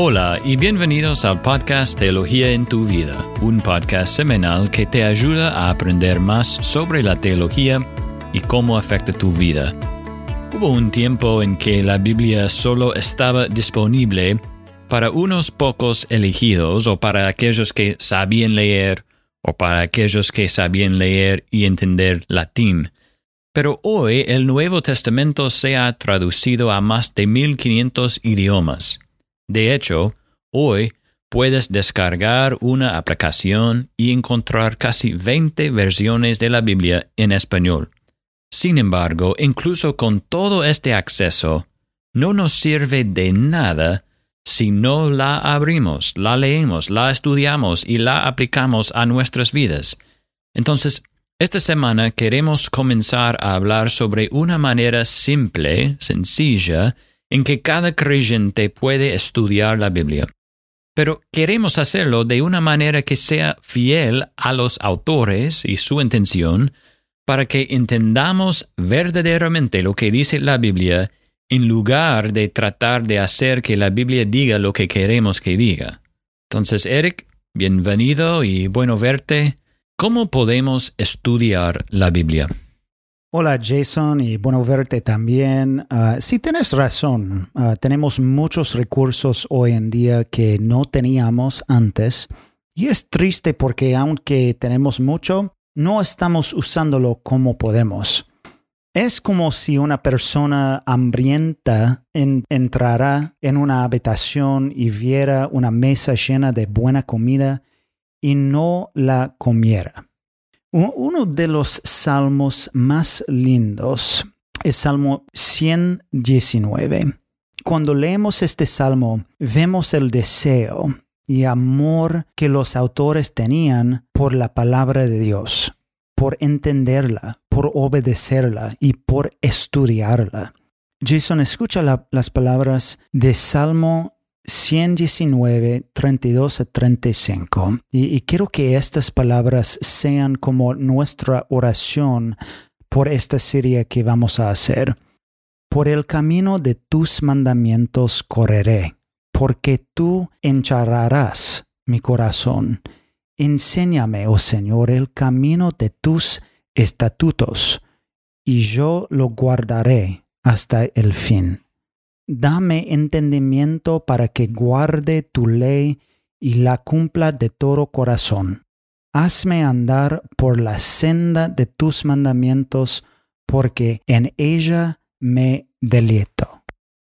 Hola y bienvenidos al podcast Teología en tu vida, un podcast semanal que te ayuda a aprender más sobre la teología y cómo afecta tu vida. Hubo un tiempo en que la Biblia solo estaba disponible para unos pocos elegidos o para aquellos que sabían leer o para aquellos que sabían leer y entender latín. Pero hoy el Nuevo Testamento se ha traducido a más de 1500 idiomas. De hecho, hoy puedes descargar una aplicación y encontrar casi 20 versiones de la Biblia en español. Sin embargo, incluso con todo este acceso, no nos sirve de nada si no la abrimos, la leemos, la estudiamos y la aplicamos a nuestras vidas. Entonces, esta semana queremos comenzar a hablar sobre una manera simple, sencilla, en que cada creyente puede estudiar la Biblia. Pero queremos hacerlo de una manera que sea fiel a los autores y su intención para que entendamos verdaderamente lo que dice la Biblia en lugar de tratar de hacer que la Biblia diga lo que queremos que diga. Entonces, Eric, bienvenido y bueno verte. ¿Cómo podemos estudiar la Biblia? Hola Jason y bueno verte también. Uh, sí tienes razón, uh, tenemos muchos recursos hoy en día que no teníamos antes y es triste porque aunque tenemos mucho, no estamos usándolo como podemos. Es como si una persona hambrienta entrara en una habitación y viera una mesa llena de buena comida y no la comiera. Uno de los salmos más lindos es Salmo 119. Cuando leemos este salmo, vemos el deseo y amor que los autores tenían por la palabra de Dios, por entenderla, por obedecerla y por estudiarla. Jason, escucha las palabras de Salmo 119, 32 a 35. Y, quiero que estas palabras sean como nuestra oración por esta serie que vamos a hacer. Por el camino de tus mandamientos correré, porque tú encharrarás mi corazón. Enséñame, oh Señor, el camino de tus estatutos, y yo lo guardaré hasta el fin. Dame entendimiento para que guarde tu ley y la cumpla de todo corazón. Hazme andar por la senda de tus mandamientos, porque en ella me delito.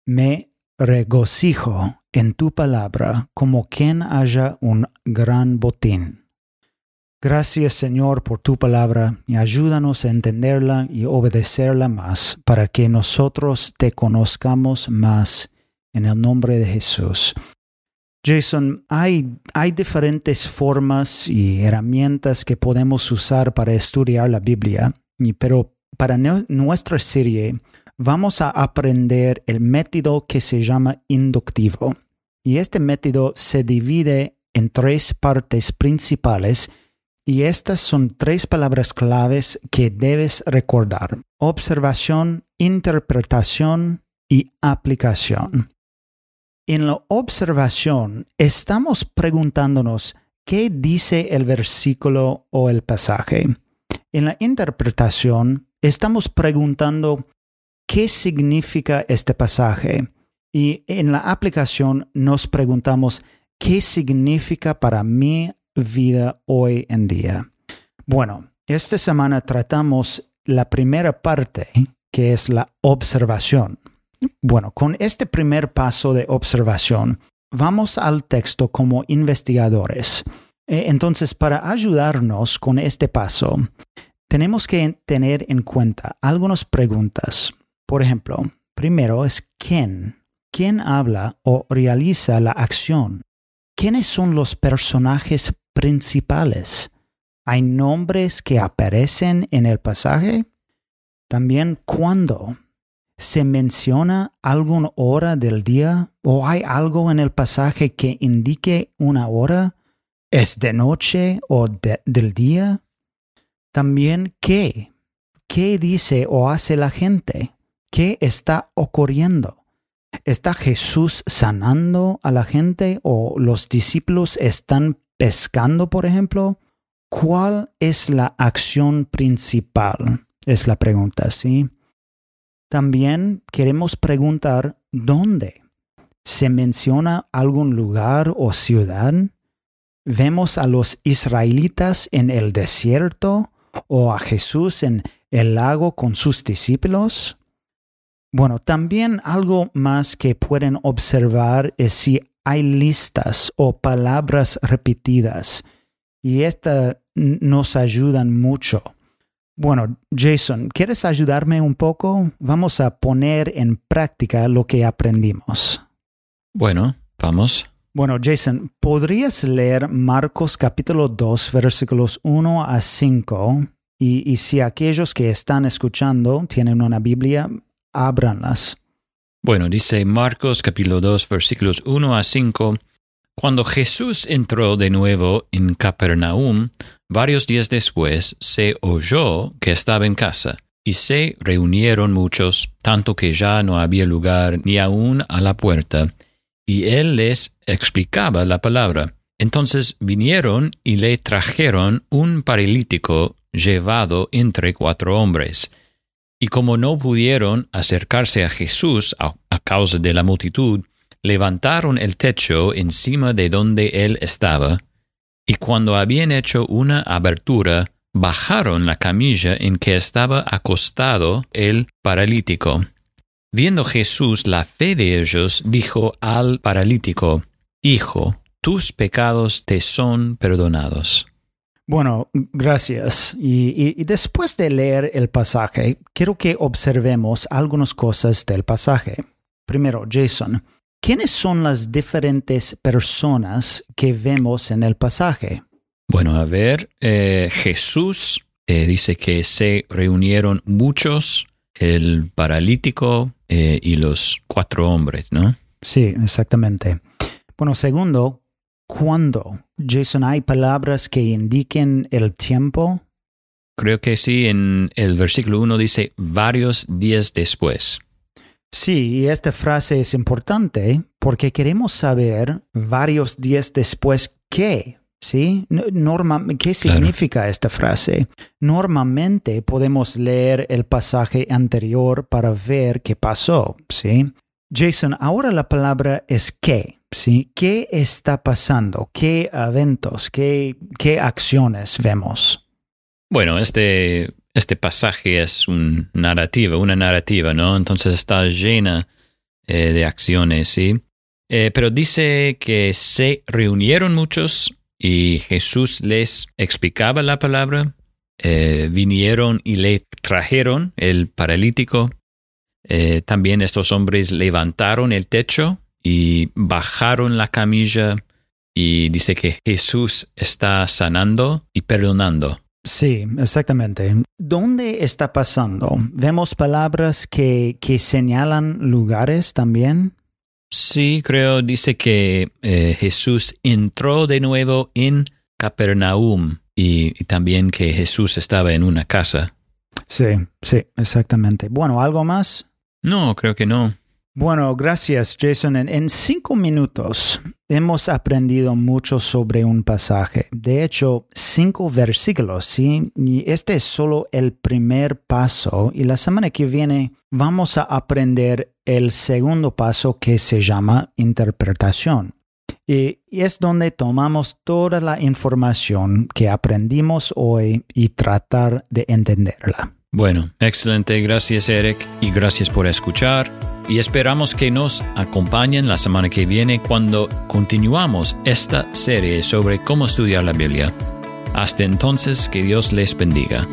Me regocijo en tu palabra como quien haya un gran botín. Gracias Señor por tu palabra y ayúdanos a entenderla y obedecerla más para que nosotros te conozcamos más en el nombre de Jesús. Jason, hay, hay diferentes formas y herramientas que podemos usar para estudiar la Biblia, pero para nuestra serie vamos a aprender el método que se llama inductivo. Y este método se divide en tres partes principales y estas son tres palabras claves que debes recordar. Observación, interpretación y aplicación. En la observación estamos preguntándonos qué dice el versículo o el pasaje. En la interpretación estamos preguntando qué significa este pasaje. Y en la aplicación nos preguntamos qué significa para mí vida hoy en día. Bueno, esta semana tratamos la primera parte, que es la observación. Bueno, con este primer paso de observación, vamos al texto como investigadores. Eh, entonces, para ayudarnos con este paso, tenemos que tener en cuenta algunas preguntas. Por ejemplo, primero es ¿quién? ¿Quién habla o realiza la acción? ¿Quiénes son los personajes principales. Hay nombres que aparecen en el pasaje. También cuando se menciona alguna hora del día o hay algo en el pasaje que indique una hora. ¿Es de noche o del día? También qué. ¿Qué dice o hace la gente? ¿Qué está ocurriendo? ¿Está Jesús sanando a la gente o los discípulos están pescando, por ejemplo? ¿Cuál es la acción principal? Es la pregunta, ¿sí? También queremos preguntar dónde. ¿Se menciona algún lugar o ciudad? ¿Vemos a los israelitas en el desierto o a Jesús en el lago con sus discípulos? Bueno, también algo más que pueden observar es si hay listas o palabras repetidas. Y estas nos ayudan mucho. Bueno, Jason, ¿quieres ayudarme un poco? Vamos a poner en práctica lo que aprendimos. Bueno, vamos. Bueno, Jason, ¿podrías leer Marcos capítulo 2, versículos 1 a 5? Y, y si aquellos que están escuchando tienen una Biblia, ábranlas. Bueno, dice Marcos capítulo 2 versículos 1 a 5. Cuando Jesús entró de nuevo en Capernaum, varios días después se oyó que estaba en casa, y se reunieron muchos, tanto que ya no había lugar ni aún a la puerta, y él les explicaba la palabra. Entonces vinieron y le trajeron un paralítico llevado entre cuatro hombres y como no pudieron acercarse a Jesús a, causa de la multitud, levantaron el techo encima de donde él estaba, y cuando habían hecho una abertura, bajaron la camilla en que estaba acostado el paralítico. Viendo Jesús la fe de ellos, dijo al paralítico, Hijo, tus pecados te son perdonados. Bueno, gracias. Y, después de leer el pasaje, quiero que observemos algunas cosas del pasaje. Primero, Jason, ¿quiénes son las diferentes personas que vemos en el pasaje? Bueno, a ver, eh, Jesús eh, dice que se reunieron muchos, el paralítico eh, y los cuatro hombres, ¿no? Sí, exactamente. Bueno, segundo, ¿Cuándo? Jason, ¿hay palabras que indiquen el tiempo? Creo que sí, en el versículo 1 dice varios días después. Sí, y esta frase es importante porque queremos saber varios días después qué, ¿sí? ¿Qué significa esta frase? Normalmente podemos leer el pasaje anterior para ver qué pasó, ¿sí? Jason, ahora la palabra es qué. ¿Sí? ¿Qué está pasando? ¿Qué eventos? ¿Qué, qué acciones vemos? Bueno, este, este pasaje es un narrativa, una narrativa, ¿no? Entonces está llena eh, de acciones, ¿sí? Eh, pero dice que se reunieron muchos y Jesús les explicaba la palabra, eh, vinieron y le trajeron el paralítico. también estos hombres levantaron el techo y bajaron la camilla y dice que Jesús está sanando y perdonando. Sí, exactamente. ¿Dónde está pasando? ¿Vemos palabras que, que señalan lugares también? Sí, creo, dice que eh, Jesús entró de nuevo en Capernaum y, y también que Jesús estaba en una casa. Sí, sí, exactamente. Bueno, ¿algo más? No, creo que no. Bueno, gracias Jason. En, cinco minutos hemos aprendido mucho sobre un pasaje. De hecho, cinco versículos, ¿sí? Y este es solo el primer paso. Y la semana que viene vamos a aprender el segundo paso que se llama interpretación. Y, es donde tomamos toda la información que aprendimos hoy y tratar de entenderla. Bueno, excelente. Gracias Eric y gracias por escuchar y esperamos que nos acompañen la semana que viene cuando continuamos esta serie sobre cómo estudiar la Biblia. Hasta entonces, que Dios les bendiga.